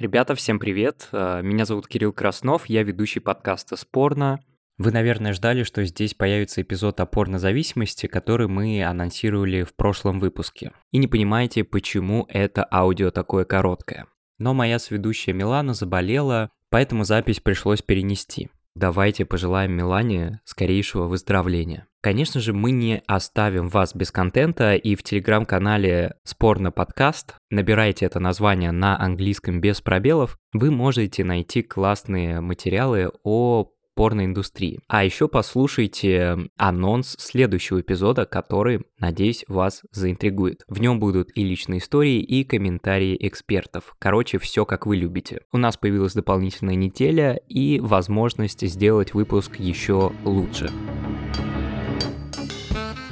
Ребята, всем привет. Э, меня зовут Кирилл Краснов, я ведущий подкаста «Спорно». Вы, наверное, ждали, что здесь появится эпизод о порнозависимости, который мы анонсировали в прошлом выпуске. И не понимаете, почему это аудио такое короткое. Но моя сведущая Милана заболела, поэтому запись пришлось перенести. Давайте пожелаем Милане скорейшего выздоровления. Конечно же, мы не оставим вас без контента, и в телеграм-канале «Спорно подкаст» набирайте это название на английском без пробелов, вы можете найти классные материалы о порноиндустрии. А еще послушайте анонс следующего эпизода, который, надеюсь, вас заинтригует. В нем будут и личные истории, и комментарии экспертов. Короче, все как вы любите. У нас появилась дополнительная неделя и возможность сделать выпуск еще лучше.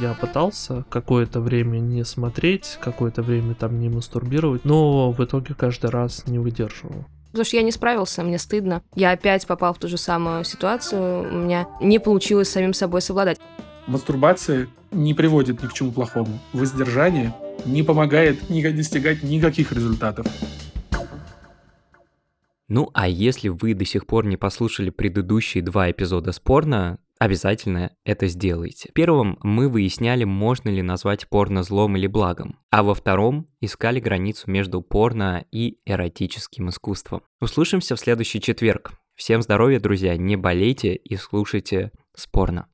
Я пытался какое-то время не смотреть, какое-то время там не мастурбировать, но в итоге каждый раз не выдерживал. Потому что я не справился, мне стыдно. Я опять попал в ту же самую ситуацию, у меня не получилось самим собой совладать. Мастурбация не приводит ни к чему плохому. Воздержание не помогает ни достигать никаких результатов. Ну а если вы до сих пор не послушали предыдущие два эпизода спорно, обязательно это сделайте. В первом мы выясняли, можно ли назвать порно злом или благом, а во втором искали границу между порно и эротическим искусством. Услышимся в следующий четверг. Всем здоровья, друзья, не болейте и слушайте спорно.